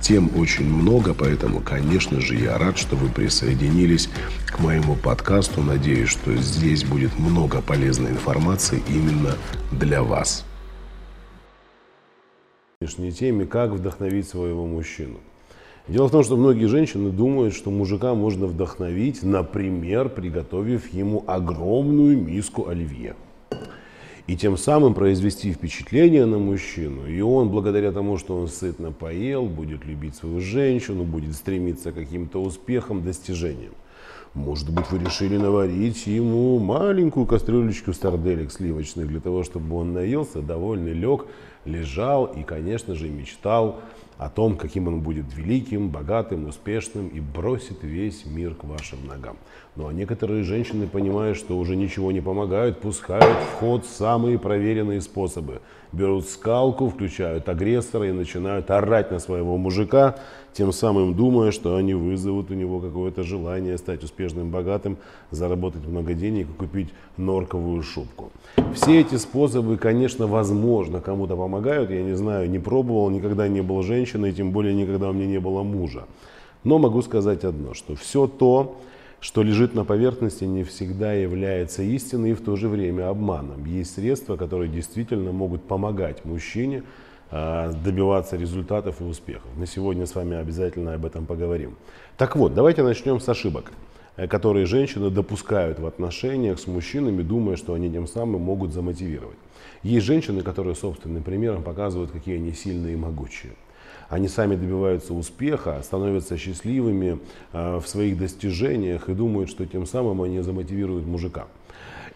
Тем очень много, поэтому, конечно же, я рад, что вы присоединились к моему подкасту. Надеюсь, что здесь будет много полезной информации именно для вас. Сегодняшней теме «Как вдохновить своего мужчину». Дело в том, что многие женщины думают, что мужика можно вдохновить, например, приготовив ему огромную миску оливье и тем самым произвести впечатление на мужчину. И он, благодаря тому, что он сытно поел, будет любить свою женщину, будет стремиться к каким-то успехам, достижениям. Может быть, вы решили наварить ему маленькую кастрюлечку сарделек сливочных для того, чтобы он наелся, довольный лег, лежал и, конечно же, мечтал о том, каким он будет великим, богатым, успешным и бросит весь мир к вашим ногам. Ну а некоторые женщины, понимая, что уже ничего не помогают, пускают в ход самые проверенные способы. Берут скалку, включают агрессора и начинают орать на своего мужика, тем самым думая, что они вызовут у него какое-то желание стать успешным, богатым, заработать много денег и купить норковую шубку. Все эти способы, конечно, возможно, кому-то помогают. Я не знаю, не пробовал, никогда не был женщиной, тем более никогда у меня не было мужа. Но могу сказать одно, что все то, что лежит на поверхности, не всегда является истиной и в то же время обманом. Есть средства, которые действительно могут помогать мужчине а, добиваться результатов и успехов. Мы сегодня с вами обязательно об этом поговорим. Так вот, давайте начнем с ошибок, э, которые женщины допускают в отношениях с мужчинами, думая, что они тем самым могут замотивировать. Есть женщины, которые собственным примером показывают, какие они сильные и могучие они сами добиваются успеха, становятся счастливыми э, в своих достижениях и думают, что тем самым они замотивируют мужика.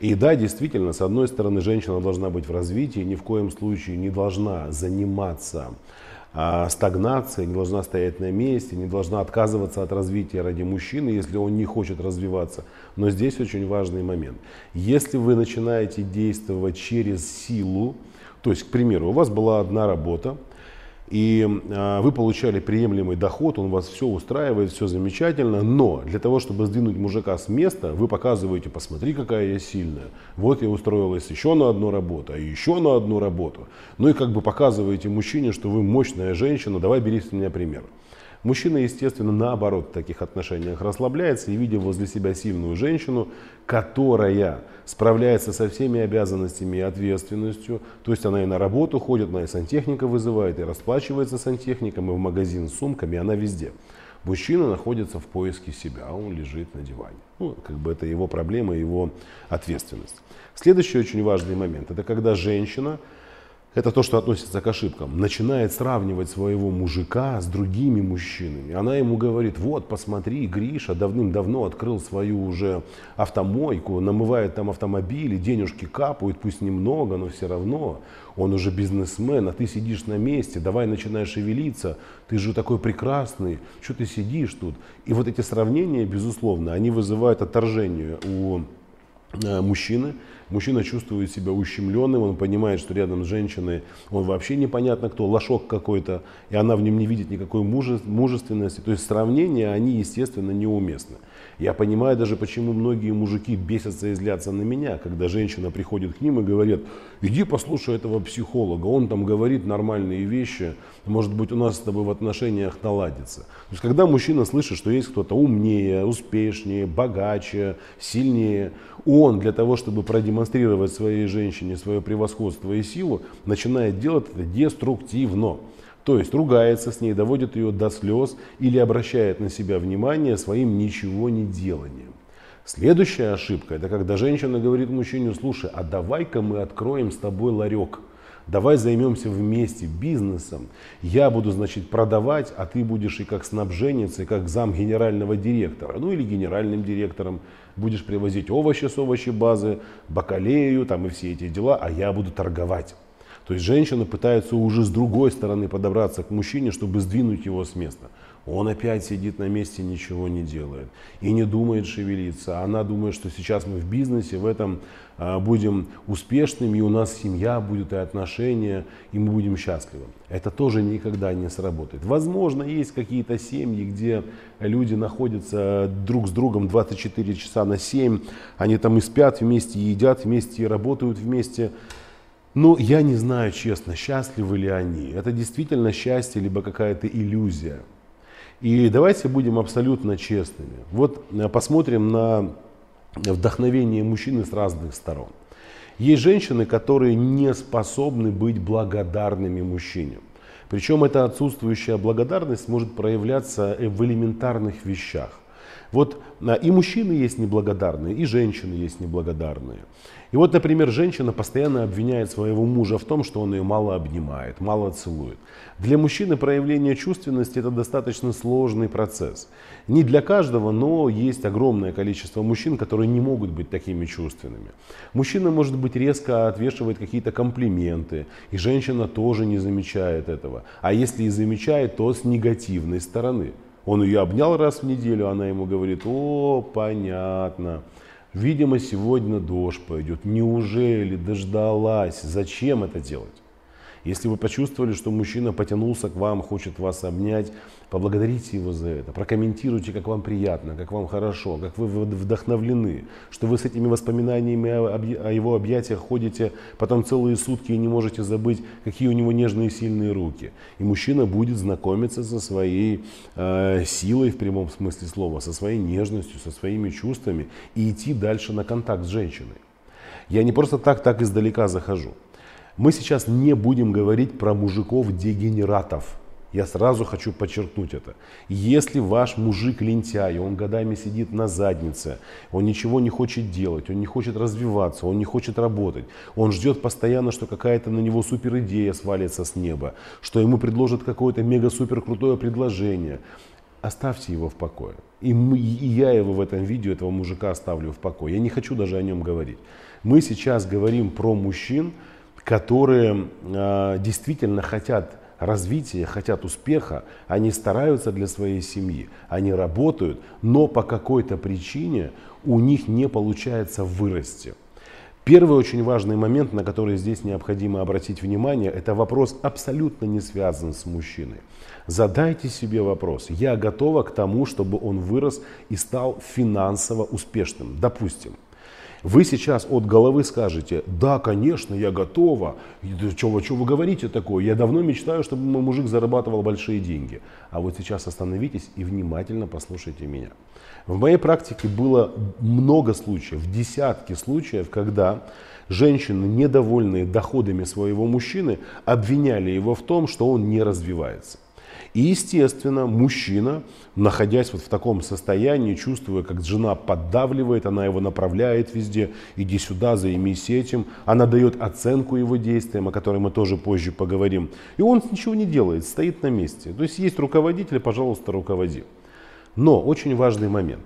И да, действительно, с одной стороны, женщина должна быть в развитии, ни в коем случае не должна заниматься а, стагнацией, не должна стоять на месте, не должна отказываться от развития ради мужчины, если он не хочет развиваться. Но здесь очень важный момент. Если вы начинаете действовать через силу, то есть, к примеру, у вас была одна работа, и э, вы получали приемлемый доход, он вас все устраивает, все замечательно, но для того, чтобы сдвинуть мужика с места, вы показываете, посмотри, какая я сильная, вот я устроилась еще на одну работу, а еще на одну работу. Ну и как бы показываете мужчине, что вы мощная женщина, давай бери с меня пример. Мужчина, естественно, наоборот в таких отношениях расслабляется и, видя возле себя сильную женщину, которая справляется со всеми обязанностями и ответственностью, то есть она и на работу ходит, она и сантехника вызывает, и расплачивается сантехником, и в магазин с сумками, она везде. Мужчина находится в поиске себя, он лежит на диване. Ну, как бы это его проблема, его ответственность. Следующий очень важный момент, это когда женщина это то, что относится к ошибкам, начинает сравнивать своего мужика с другими мужчинами. Она ему говорит, вот, посмотри, Гриша давным-давно открыл свою уже автомойку, намывает там автомобили, денежки капают, пусть немного, но все равно. Он уже бизнесмен, а ты сидишь на месте, давай начинаешь шевелиться, ты же такой прекрасный, что ты сидишь тут? И вот эти сравнения, безусловно, они вызывают отторжение у мужчины, Мужчина чувствует себя ущемленным, он понимает, что рядом с женщиной он вообще непонятно кто, лошок какой-то, и она в нем не видит никакой мужественности. То есть сравнения, они, естественно, неуместны. Я понимаю даже, почему многие мужики бесятся и злятся на меня, когда женщина приходит к ним и говорит, иди послушай этого психолога, он там говорит нормальные вещи, может быть у нас с тобой в отношениях наладится. То есть когда мужчина слышит, что есть кто-то умнее, успешнее, богаче, сильнее, он для того, чтобы продемонстрировать своей женщине свое превосходство и силу, начинает делать это деструктивно. То есть ругается с ней, доводит ее до слез или обращает на себя внимание своим ничего не деланием. Следующая ошибка, это когда женщина говорит мужчине, слушай, а давай-ка мы откроем с тобой ларек. Давай займемся вместе бизнесом. Я буду, значит, продавать, а ты будешь и как снабженец, и как зам генерального директора, ну или генеральным директором. Будешь привозить овощи с овощи базы, бакалею там и все эти дела, а я буду торговать. То есть женщина пытается уже с другой стороны подобраться к мужчине, чтобы сдвинуть его с места. Он опять сидит на месте, ничего не делает и не думает шевелиться. Она думает, что сейчас мы в бизнесе, в этом а, будем успешными, и у нас семья будет и отношения, и мы будем счастливы. Это тоже никогда не сработает. Возможно, есть какие-то семьи, где люди находятся друг с другом 24 часа на 7, они там и спят вместе, и едят вместе, и работают вместе. Но я не знаю, честно, счастливы ли они. Это действительно счастье, либо какая-то иллюзия. И давайте будем абсолютно честными. Вот э, посмотрим на вдохновение мужчины с разных сторон. Есть женщины, которые не способны быть благодарными мужчине. Причем эта отсутствующая благодарность может проявляться в элементарных вещах. Вот а, и мужчины есть неблагодарные, и женщины есть неблагодарные. И вот, например, женщина постоянно обвиняет своего мужа в том, что он ее мало обнимает, мало целует. Для мужчины проявление чувственности это достаточно сложный процесс. Не для каждого, но есть огромное количество мужчин, которые не могут быть такими чувственными. Мужчина, может быть, резко отвешивает какие-то комплименты, и женщина тоже не замечает этого. А если и замечает, то с негативной стороны. Он ее обнял раз в неделю, она ему говорит, о, понятно. Видимо, сегодня дождь пойдет. Неужели дождалась? Зачем это делать? Если вы почувствовали, что мужчина потянулся к вам, хочет вас обнять, поблагодарите его за это. Прокомментируйте, как вам приятно, как вам хорошо, как вы вдохновлены, что вы с этими воспоминаниями о его объятиях ходите потом целые сутки и не можете забыть, какие у него нежные сильные руки. И мужчина будет знакомиться со своей э, силой в прямом смысле слова, со своей нежностью, со своими чувствами и идти дальше на контакт с женщиной. Я не просто так так издалека захожу. Мы сейчас не будем говорить про мужиков-дегенератов. Я сразу хочу подчеркнуть это. Если ваш мужик лентяй, он годами сидит на заднице, он ничего не хочет делать, он не хочет развиваться, он не хочет работать, он ждет постоянно, что какая-то на него супер идея свалится с неба, что ему предложат какое-то мега-супер крутое предложение, оставьте его в покое. И, мы, и я его в этом видео, этого мужика оставлю в покое. Я не хочу даже о нем говорить. Мы сейчас говорим про мужчин, которые э, действительно хотят развития, хотят успеха, они стараются для своей семьи, они работают, но по какой-то причине у них не получается вырасти. Первый очень важный момент, на который здесь необходимо обратить внимание, это вопрос абсолютно не связан с мужчиной. Задайте себе вопрос, я готова к тому, чтобы он вырос и стал финансово успешным. Допустим, вы сейчас от головы скажете, да, конечно, я готова. Вы, что вы говорите такое? Я давно мечтаю, чтобы мой мужик зарабатывал большие деньги. А вот сейчас остановитесь и внимательно послушайте меня. В моей практике было много случаев, десятки случаев, когда женщины, недовольные доходами своего мужчины, обвиняли его в том, что он не развивается. И, естественно, мужчина, находясь вот в таком состоянии, чувствуя, как жена поддавливает, она его направляет везде, иди сюда, займись этим, она дает оценку его действиям, о которой мы тоже позже поговорим. И он ничего не делает, стоит на месте. То есть есть руководитель, пожалуйста, руководи. Но очень важный момент.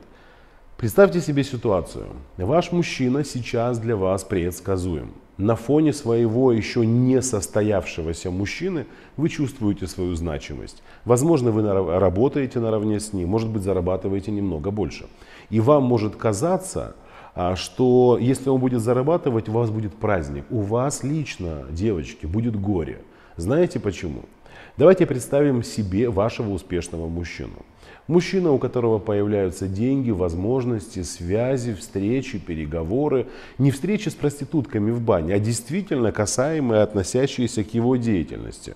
Представьте себе ситуацию. Ваш мужчина сейчас для вас предсказуем на фоне своего еще не состоявшегося мужчины вы чувствуете свою значимость. Возможно, вы работаете наравне с ним, может быть, зарабатываете немного больше. И вам может казаться, а, что если он будет зарабатывать, у вас будет праздник. У вас лично, девочки, будет горе. Знаете почему? Давайте представим себе вашего успешного мужчину. Мужчина, у которого появляются деньги, возможности, связи, встречи, переговоры. Не встречи с проститутками в бане, а действительно касаемые, относящиеся к его деятельности.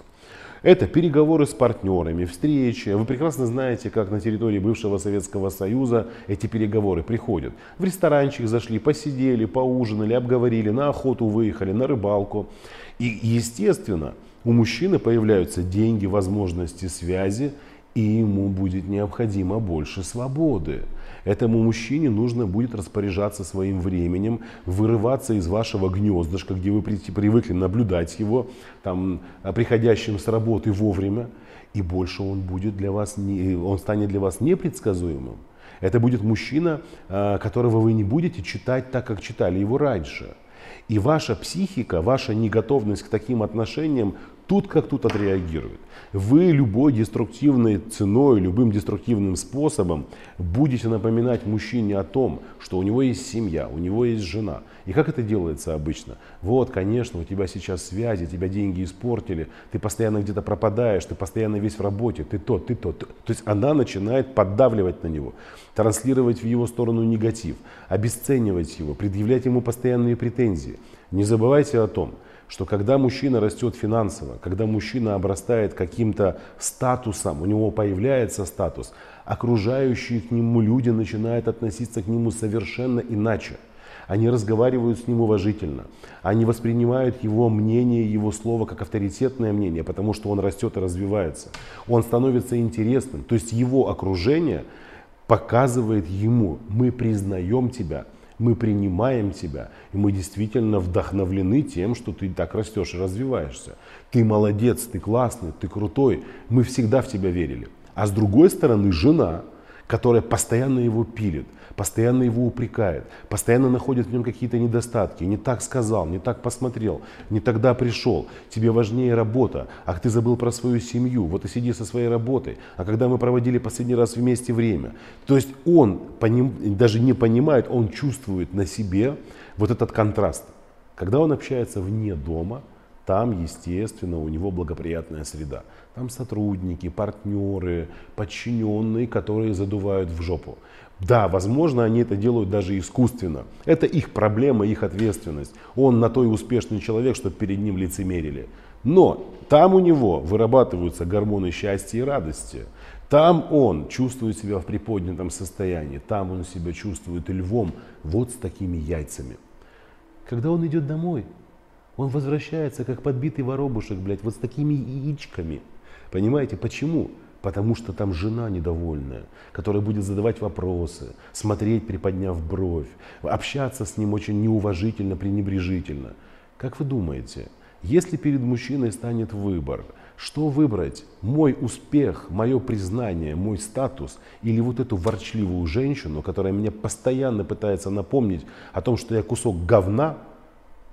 Это переговоры с партнерами, встречи. Вы прекрасно знаете, как на территории бывшего Советского Союза эти переговоры приходят. В ресторанчик зашли, посидели, поужинали, обговорили, на охоту выехали, на рыбалку. И, естественно, у мужчины появляются деньги, возможности, связи, и ему будет необходимо больше свободы. Этому мужчине нужно будет распоряжаться своим временем, вырываться из вашего гнездышка, где вы привыкли наблюдать его, там, приходящим с работы вовремя, и больше он будет для вас, не, он станет для вас непредсказуемым. Это будет мужчина, а, которого вы не будете читать так, как читали его раньше. И ваша психика, ваша неготовность к таким отношениям тут как тут отреагирует. Вы любой деструктивной ценой, любым деструктивным способом будете напоминать мужчине о том, что у него есть семья, у него есть жена. И как это делается обычно? Вот, конечно, у тебя сейчас связи, тебя деньги испортили, ты постоянно где-то пропадаешь, ты постоянно весь в работе, ты то, ты то. То есть она начинает поддавливать на него, транслировать в его сторону негатив, обесценивать его, предъявлять ему постоянные претензии. Не забывайте о том, что когда мужчина растет финансово, когда мужчина обрастает каким-то статусом, у него появляется статус, окружающие к нему люди начинают относиться к нему совершенно иначе. Они разговаривают с ним уважительно. Они воспринимают его мнение, его слово как авторитетное мнение, потому что он растет и развивается. Он становится интересным. То есть его окружение показывает ему, мы признаем тебя, мы принимаем тебя, и мы действительно вдохновлены тем, что ты так растешь и развиваешься. Ты молодец, ты классный, ты крутой, мы всегда в тебя верили. А с другой стороны, жена, которая постоянно его пилит, постоянно его упрекает, постоянно находит в нем какие-то недостатки, не так сказал, не так посмотрел, не тогда пришел, тебе важнее работа, ах ты забыл про свою семью, вот и сиди со своей работой, а когда мы проводили последний раз вместе время. То есть он поним, даже не понимает, он чувствует на себе вот этот контраст. Когда он общается вне дома, там, естественно, у него благоприятная среда. Там сотрудники, партнеры, подчиненные, которые задувают в жопу. Да, возможно, они это делают даже искусственно. Это их проблема, их ответственность. Он на то и успешный человек, чтобы перед ним лицемерили. Но там у него вырабатываются гормоны счастья и радости. Там он чувствует себя в приподнятом состоянии. Там он себя чувствует львом вот с такими яйцами. Когда он идет домой, он возвращается, как подбитый воробушек, блядь, вот с такими яичками. Понимаете, почему? Потому что там жена недовольная, которая будет задавать вопросы, смотреть, приподняв бровь, общаться с ним очень неуважительно, пренебрежительно. Как вы думаете, если перед мужчиной станет выбор, что выбрать? Мой успех, мое признание, мой статус или вот эту ворчливую женщину, которая меня постоянно пытается напомнить о том, что я кусок говна,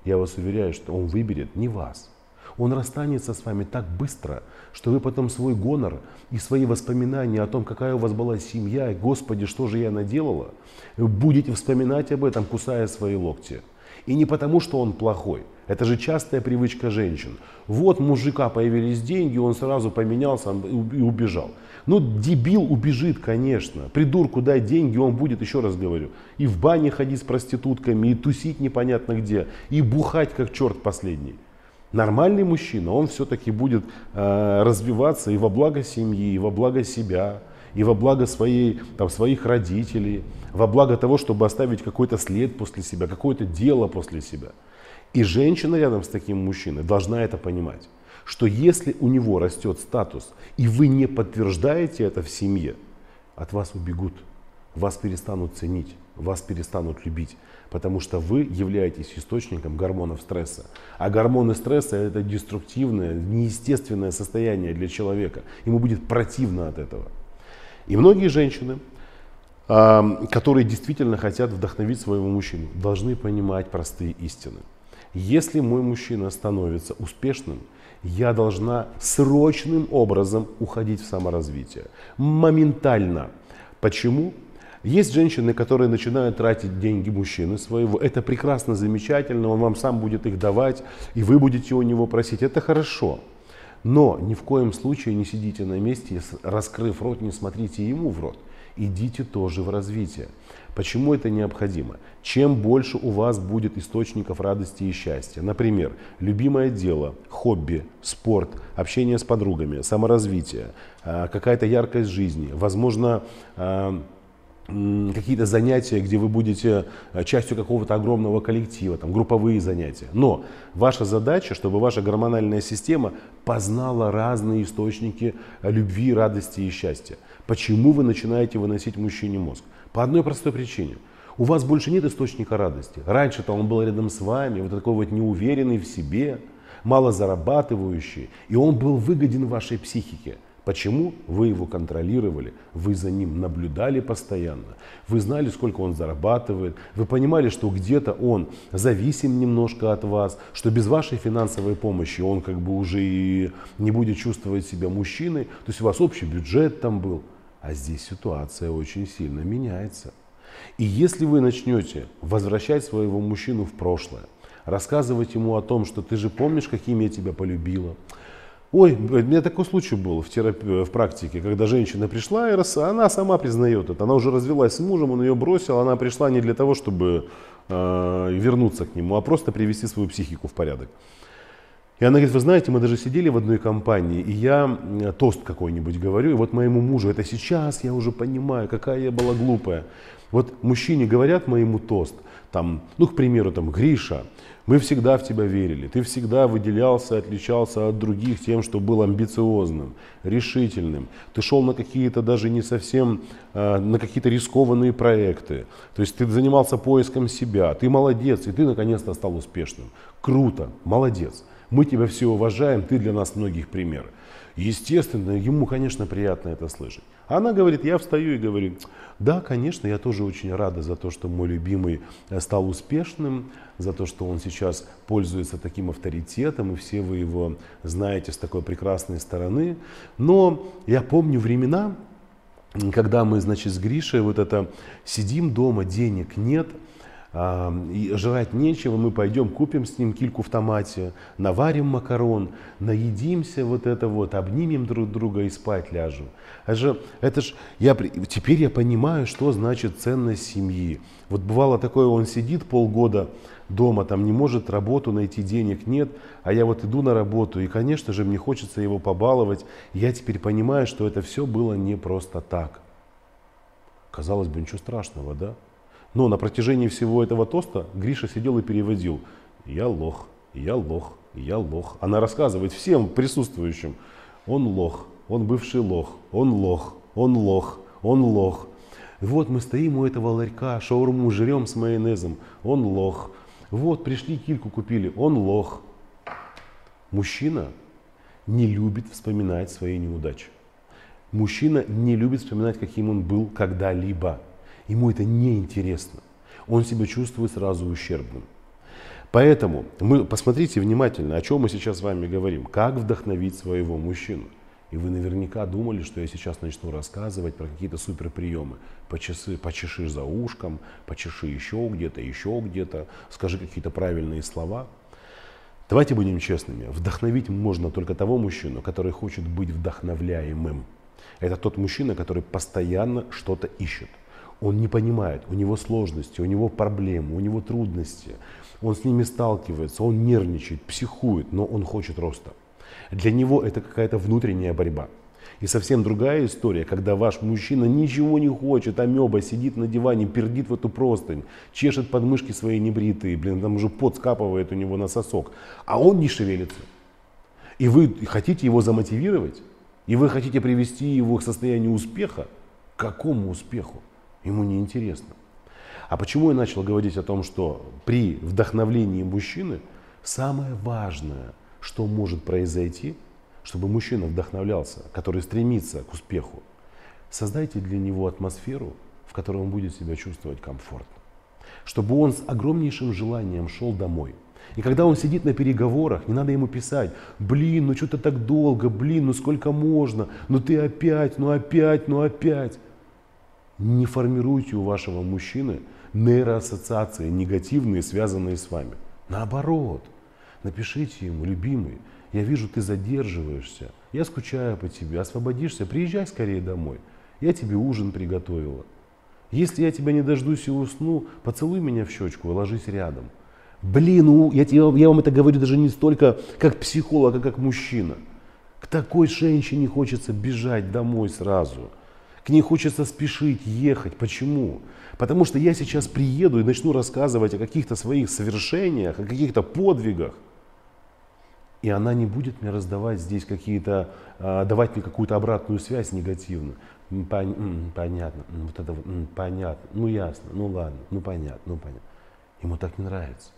я вас уверяю, что он выберет не вас. Он расстанется с вами так быстро, что вы потом свой гонор и свои воспоминания о том, какая у вас была семья, и Господи, что же я наделала, будете вспоминать об этом, кусая свои локти. И не потому, что он плохой. Это же частая привычка женщин. Вот мужика появились деньги, он сразу поменялся и убежал. Ну, дебил убежит, конечно. Придурку дай деньги, он будет, еще раз говорю, и в бане ходить с проститутками, и тусить непонятно где, и бухать как черт последний. Нормальный мужчина, он все-таки будет э, развиваться и во благо семьи, и во благо себя, и во благо своей, там, своих родителей, во благо того, чтобы оставить какой-то след после себя, какое-то дело после себя. И женщина рядом с таким мужчиной должна это понимать, что если у него растет статус, и вы не подтверждаете это в семье, от вас убегут, вас перестанут ценить, вас перестанут любить, потому что вы являетесь источником гормонов стресса. А гормоны стресса это деструктивное, неестественное состояние для человека. Ему будет противно от этого. И многие женщины, которые действительно хотят вдохновить своего мужчину, должны понимать простые истины. Если мой мужчина становится успешным, я должна срочным образом уходить в саморазвитие. Моментально. Почему? Есть женщины, которые начинают тратить деньги мужчины своего. Это прекрасно, замечательно, он вам сам будет их давать, и вы будете у него просить. Это хорошо. Но ни в коем случае не сидите на месте, раскрыв рот, не смотрите ему в рот. Идите тоже в развитие. Почему это необходимо? Чем больше у вас будет источников радости и счастья, например, любимое дело, хобби, спорт, общение с подругами, саморазвитие, а, какая-то яркость жизни, возможно, а, какие-то занятия, где вы будете э, частью какого-то огромного коллектива, там, групповые занятия. Но ваша задача, чтобы ваша гормональная система познала разные источники любви, радости и счастья. Почему вы начинаете выносить мужчине мозг? По одной простой причине. У вас больше нет источника радости. Раньше-то он был рядом с вами, вот такой вот неуверенный в себе, мало зарабатывающий, и он был выгоден вашей психике. Почему? Вы его контролировали, вы за ним наблюдали постоянно, вы знали, сколько он зарабатывает, вы понимали, что где-то он зависим немножко от вас, что без вашей финансовой помощи он как бы уже и не будет чувствовать себя мужчиной, то есть у вас общий бюджет там был. А здесь ситуация очень сильно меняется. И если вы начнете возвращать своего мужчину в прошлое, рассказывать ему о том, что ты же помнишь, каким я тебя полюбила, Ой, у меня такой случай был в, терапии, в практике, когда женщина пришла, и рас... она сама признает это. Она уже развелась с мужем, он ее бросил, она пришла не для того, чтобы э, вернуться к нему, а просто привести свою психику в порядок. И она говорит, вы знаете, мы даже сидели в одной компании, и я тост какой-нибудь говорю, и вот моему мужу, это сейчас я уже понимаю, какая я была глупая. Вот мужчине говорят моему тост, там, ну, к примеру, там, Гриша, мы всегда в тебя верили. Ты всегда выделялся, отличался от других тем, что был амбициозным, решительным. Ты шел на какие-то даже не совсем, э, на какие-то рискованные проекты. То есть ты занимался поиском себя. Ты молодец, и ты наконец-то стал успешным. Круто, молодец. Мы тебя все уважаем, ты для нас многих пример. Естественно, ему, конечно, приятно это слышать. Она говорит, я встаю и говорю, да, конечно, я тоже очень рада за то, что мой любимый э, стал успешным, за то, что он сейчас пользуется таким авторитетом, и все вы его знаете с такой прекрасной стороны. Но я помню времена, когда мы, значит, с Гришей вот это сидим дома, денег нет – и жрать нечего, мы пойдем купим с ним кильку в томате, наварим макарон, наедимся вот это вот, обнимем друг друга и спать ляжем. Это же, это ж, я, теперь я понимаю, что значит ценность семьи. Вот бывало такое, он сидит полгода дома, там не может работу найти, денег нет, а я вот иду на работу, и, конечно же, мне хочется его побаловать. Я теперь понимаю, что это все было не просто так. Казалось бы, ничего страшного, да? Но на протяжении всего этого тоста Гриша сидел и переводил. Я лох, я лох, я лох. Она рассказывает всем присутствующим. Он лох, он бывший лох, он лох, он лох, он лох. Вот мы стоим у этого ларька, шаурму жрем с майонезом. Он лох. Вот пришли кильку купили. Он лох. Мужчина не любит вспоминать свои неудачи. Мужчина не любит вспоминать, каким он был когда-либо. Ему это неинтересно. Он себя чувствует сразу ущербным. Поэтому мы посмотрите внимательно, о чем мы сейчас с вами говорим. Как вдохновить своего мужчину. И вы наверняка думали, что я сейчас начну рассказывать про какие-то суперприемы. Почесы, почеши за ушком, почеши еще где-то, еще где-то, скажи какие-то правильные слова. Давайте будем честными. Вдохновить можно только того мужчину, который хочет быть вдохновляемым. Это тот мужчина, который постоянно что-то ищет. Он не понимает, у него сложности, у него проблемы, у него трудности. Он с ними сталкивается, он нервничает, психует, но он хочет роста. Для него это какая-то внутренняя борьба. И совсем другая история, когда ваш мужчина ничего не хочет, амеба сидит на диване, пердит в эту простынь, чешет подмышки свои небритые, блин, там уже пот скапывает у него на сосок, а он не шевелится. И вы хотите его замотивировать, и вы хотите привести его к состоянию успеха. К какому успеху? Ему не интересно. А почему я начал говорить о том, что при вдохновлении мужчины самое важное, что может произойти, чтобы мужчина вдохновлялся, который стремится к успеху, создайте для него атмосферу, в которой он будет себя чувствовать комфортно. Чтобы он с огромнейшим желанием шел домой. И когда он сидит на переговорах, не надо ему писать, блин, ну что-то так долго, блин, ну сколько можно, ну ты опять, ну опять, ну опять. Не формируйте у вашего мужчины нейроассоциации негативные, связанные с вами. Наоборот, напишите ему, любимый, я вижу, ты задерживаешься, я скучаю по тебе, освободишься, приезжай скорее домой. Я тебе ужин приготовила. Если я тебя не дождусь и усну, поцелуй меня в щечку и ложись рядом. Блин, ну, я, тебе, я вам это говорю даже не столько как психолог, а как мужчина. К такой женщине хочется бежать домой сразу. К ней хочется спешить, ехать. Почему? Потому что я сейчас приеду и начну рассказывать о каких-то своих совершениях, о каких-то подвигах. И она не будет мне раздавать здесь какие-то, а, давать мне какую-то обратную связь негативную. Пон, понятно, вот это понятно, ну ясно, ну ладно, ну понятно, ну понятно. Ему так не нравится.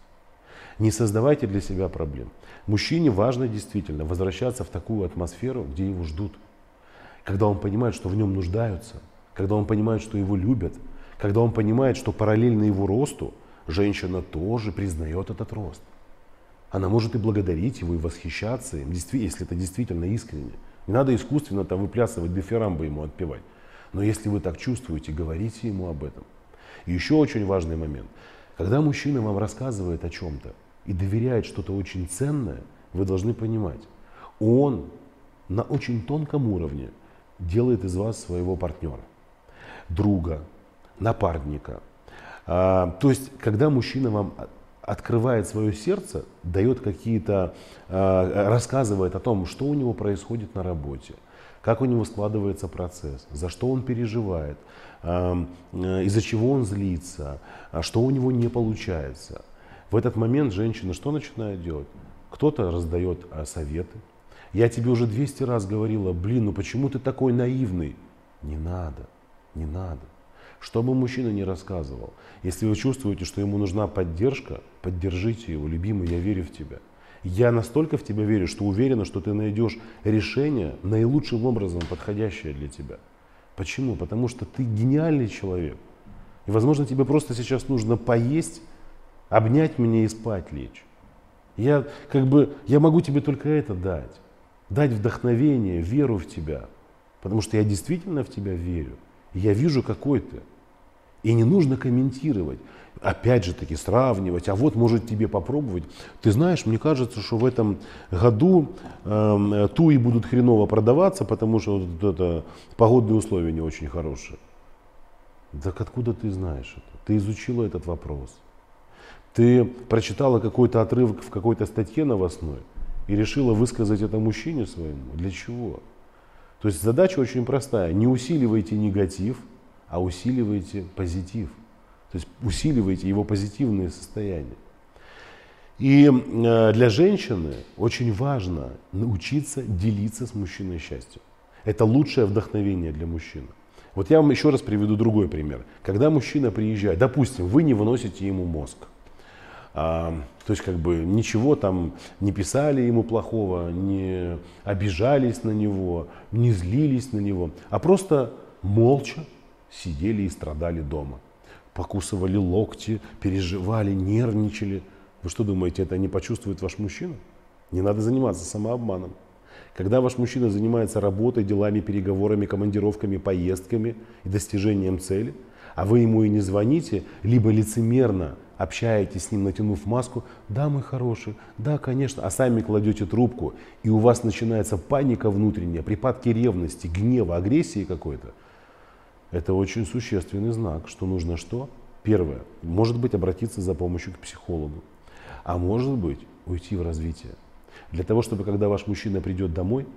Не создавайте для себя проблем. Мужчине важно действительно возвращаться в такую атмосферу, где его ждут. Когда он понимает, что в нем нуждаются, когда он понимает, что его любят, когда он понимает, что параллельно его росту женщина тоже признает этот рост. Она может и благодарить его, и восхищаться им, если это действительно искренне. Не надо искусственно там выплясывать дифирамбы ему отпевать. Но если вы так чувствуете, говорите ему об этом. И еще очень важный момент. Когда мужчина вам рассказывает о чем-то и доверяет что-то очень ценное, вы должны понимать, он на очень тонком уровне делает из вас своего партнера, друга, напарника. А, то есть, когда мужчина вам открывает свое сердце, дает какие-то, а, рассказывает о том, что у него происходит на работе, как у него складывается процесс, за что он переживает, а, из-за чего он злится, что у него не получается. В этот момент женщина что начинает делать? Кто-то раздает советы. Я тебе уже 200 раз говорила, блин, ну почему ты такой наивный? Не надо, не надо. Что бы мужчина ни рассказывал, если вы чувствуете, что ему нужна поддержка, поддержите его, любимый, я верю в тебя. Я настолько в тебя верю, что уверена, что ты найдешь решение наилучшим образом подходящее для тебя. Почему? Потому что ты гениальный человек. И, возможно, тебе просто сейчас нужно поесть, обнять меня и спать лечь. Я, как бы, я могу тебе только это дать. Дать вдохновение, веру в тебя. Потому что я действительно в тебя верю. Я вижу, какой ты. И не нужно комментировать. Опять же таки сравнивать, а вот может тебе попробовать. Ты знаешь, мне кажется, что в этом году э, туи будут хреново продаваться, потому что вот это, погодные условия не очень хорошие. Так откуда ты знаешь это? Ты изучила этот вопрос. Ты прочитала какой-то отрывок в какой-то статье новостной и решила высказать это мужчине своему. Для чего? То есть задача очень простая. Не усиливайте негатив, а усиливайте позитив. То есть усиливайте его позитивные состояния. И э, для женщины очень важно научиться делиться с мужчиной счастьем. Это лучшее вдохновение для мужчины. Вот я вам еще раз приведу другой пример. Когда мужчина приезжает, допустим, вы не выносите ему мозг. А, то есть как бы ничего там не писали ему плохого, не обижались на него, не злились на него, а просто молча сидели и страдали дома. Покусывали локти, переживали, нервничали. Вы что думаете, это не почувствует ваш мужчина? Не надо заниматься самообманом. Когда ваш мужчина занимается работой, делами, переговорами, командировками, поездками и достижением цели, а вы ему и не звоните, либо лицемерно общаетесь с ним, натянув маску, да, мой хороший, да, конечно, а сами кладете трубку, и у вас начинается паника внутренняя, припадки ревности, гнева, агрессии какой-то, это очень существенный знак, что нужно что? Первое, может быть, обратиться за помощью к психологу, а может быть, уйти в развитие. Для того, чтобы когда ваш мужчина придет домой,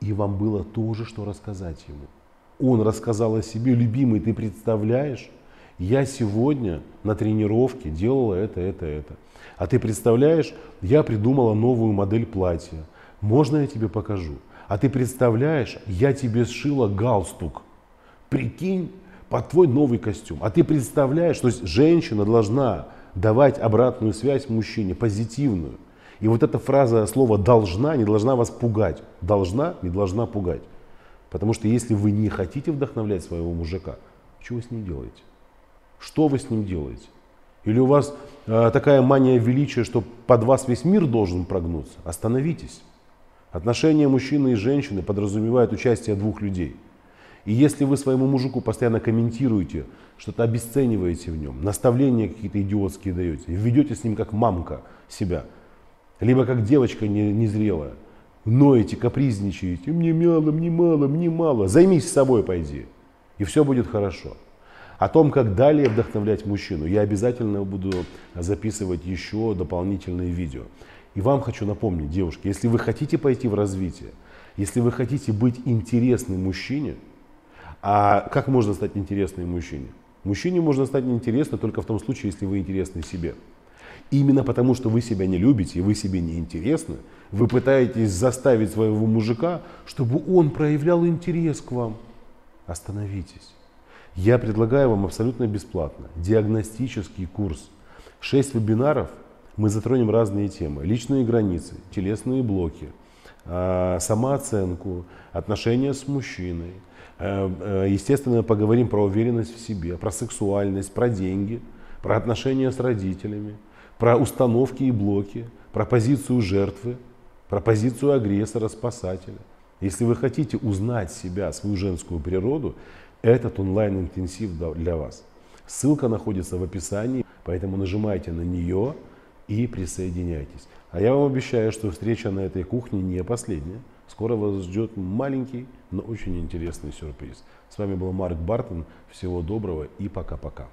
и вам было тоже, что рассказать ему. Он рассказал о себе, любимый, ты представляешь, я сегодня на тренировке делала это, это, это. А ты представляешь, я придумала новую модель платья. Можно я тебе покажу? А ты представляешь, я тебе сшила галстук. Прикинь, под твой новый костюм. А ты представляешь, что женщина должна давать обратную связь мужчине, позитивную. И вот эта фраза, слово «должна» не должна вас пугать. «Должна» не должна пугать. Потому что если вы не хотите вдохновлять своего мужика, что вы с ним делаете? Что вы с ним делаете? Или у вас э, такая мания величия, что под вас весь мир должен прогнуться? Остановитесь. Отношения мужчины и женщины подразумевают участие двух людей. И если вы своему мужику постоянно комментируете, что-то обесцениваете в нем, наставления какие-то идиотские даете, ведете с ним как мамка себя, либо как девочка незрелая, ноете, капризничаете, мне мало, мне мало, мне мало, займись собой, пойди, и все будет хорошо. О том, как далее вдохновлять мужчину, я обязательно буду записывать еще дополнительные видео. И вам хочу напомнить, девушки, если вы хотите пойти в развитие, если вы хотите быть интересным мужчине, А как можно стать интересным мужчине? Мужчине можно стать интересно только в том случае, если вы интересны себе. Именно потому, что вы себя не любите и вы себе не интересны, вы пытаетесь заставить своего мужика, чтобы он проявлял интерес к вам. Остановитесь. Я предлагаю вам абсолютно бесплатно диагностический курс. Шесть вебинаров, мы затронем разные темы. Личные границы, телесные блоки, а, самооценку, отношения с мужчиной. Э, э, естественно, поговорим про уверенность в себе, про сексуальность, про деньги, про отношения с родителями, про установки и блоки, про позицию жертвы, про позицию агрессора, спасателя. Если вы хотите узнать себя, свою женскую природу, этот онлайн-интенсив для вас. Ссылка находится в описании, поэтому нажимайте на нее и присоединяйтесь. А я вам обещаю, что встреча на этой кухне не последняя. Скоро вас ждет маленький, но очень интересный сюрприз. С вами был Марк Бартон. Всего доброго и пока-пока.